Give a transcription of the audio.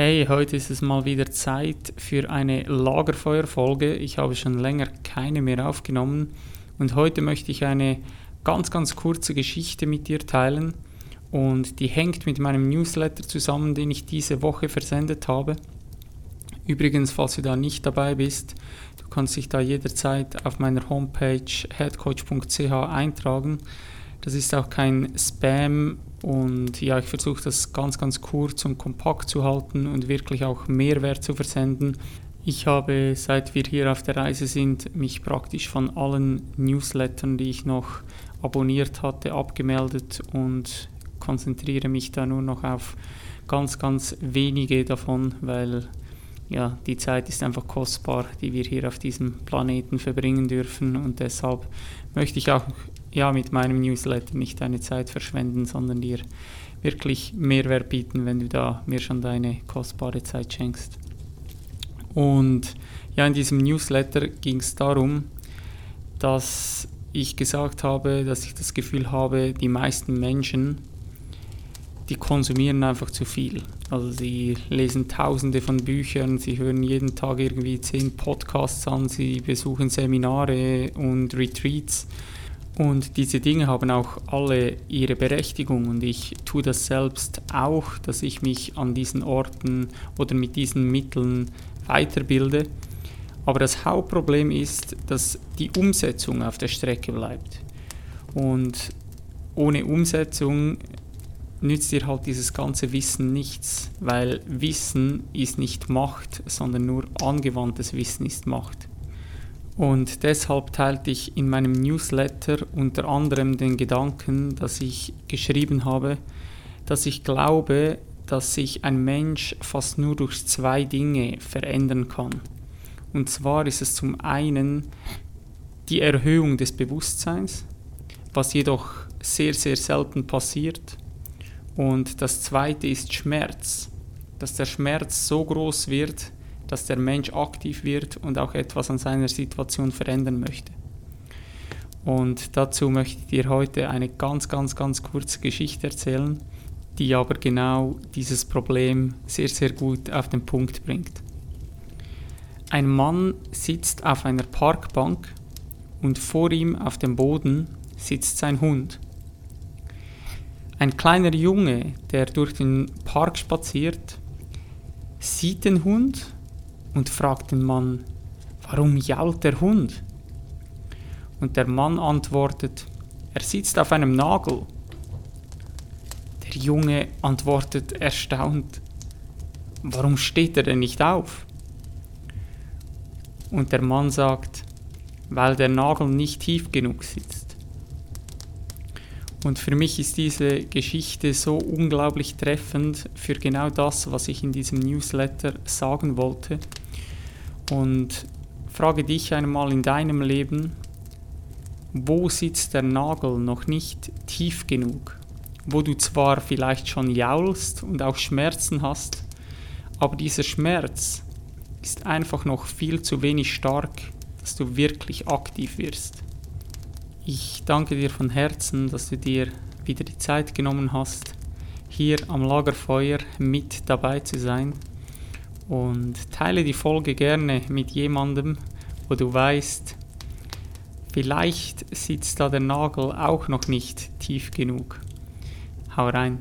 Hey, heute ist es mal wieder Zeit für eine Lagerfeuerfolge. Ich habe schon länger keine mehr aufgenommen und heute möchte ich eine ganz, ganz kurze Geschichte mit dir teilen und die hängt mit meinem Newsletter zusammen, den ich diese Woche versendet habe. Übrigens, falls du da nicht dabei bist, du kannst dich da jederzeit auf meiner Homepage headcoach.ch eintragen. Das ist auch kein Spam und ja, ich versuche das ganz, ganz kurz und kompakt zu halten und wirklich auch Mehrwert zu versenden. Ich habe, seit wir hier auf der Reise sind, mich praktisch von allen Newslettern, die ich noch abonniert hatte, abgemeldet und konzentriere mich da nur noch auf ganz, ganz wenige davon, weil ja, die Zeit ist einfach kostbar, die wir hier auf diesem Planeten verbringen dürfen und deshalb möchte ich auch ja, mit meinem Newsletter nicht deine Zeit verschwenden, sondern dir wirklich Mehrwert bieten, wenn du da mir schon deine kostbare Zeit schenkst. Und ja, in diesem Newsletter ging es darum, dass ich gesagt habe, dass ich das Gefühl habe, die meisten Menschen, die konsumieren einfach zu viel. Also sie lesen tausende von Büchern, sie hören jeden Tag irgendwie zehn Podcasts an, sie besuchen Seminare und Retreats und diese Dinge haben auch alle ihre Berechtigung und ich tue das selbst auch, dass ich mich an diesen Orten oder mit diesen Mitteln weiterbilde. Aber das Hauptproblem ist, dass die Umsetzung auf der Strecke bleibt. Und ohne Umsetzung nützt dir halt dieses ganze Wissen nichts, weil Wissen ist nicht Macht, sondern nur angewandtes Wissen ist Macht. Und deshalb teilte ich in meinem Newsletter unter anderem den Gedanken, dass ich geschrieben habe, dass ich glaube, dass sich ein Mensch fast nur durch zwei Dinge verändern kann. Und zwar ist es zum einen die Erhöhung des Bewusstseins, was jedoch sehr, sehr selten passiert. Und das zweite ist Schmerz, dass der Schmerz so groß wird, dass der Mensch aktiv wird und auch etwas an seiner Situation verändern möchte. Und dazu möchte ich dir heute eine ganz, ganz, ganz kurze Geschichte erzählen, die aber genau dieses Problem sehr, sehr gut auf den Punkt bringt. Ein Mann sitzt auf einer Parkbank und vor ihm auf dem Boden sitzt sein Hund. Ein kleiner Junge, der durch den Park spaziert, sieht den Hund und fragt den Mann, warum jault der Hund? Und der Mann antwortet, er sitzt auf einem Nagel. Der Junge antwortet erstaunt, warum steht er denn nicht auf? Und der Mann sagt, weil der Nagel nicht tief genug sitzt. Und für mich ist diese Geschichte so unglaublich treffend für genau das, was ich in diesem Newsletter sagen wollte. Und frage dich einmal in deinem Leben, wo sitzt der Nagel noch nicht tief genug? Wo du zwar vielleicht schon jaulst und auch Schmerzen hast, aber dieser Schmerz ist einfach noch viel zu wenig stark, dass du wirklich aktiv wirst. Ich danke dir von Herzen, dass du dir wieder die Zeit genommen hast, hier am Lagerfeuer mit dabei zu sein und teile die Folge gerne mit jemandem, wo du weißt, vielleicht sitzt da der Nagel auch noch nicht tief genug. Hau rein.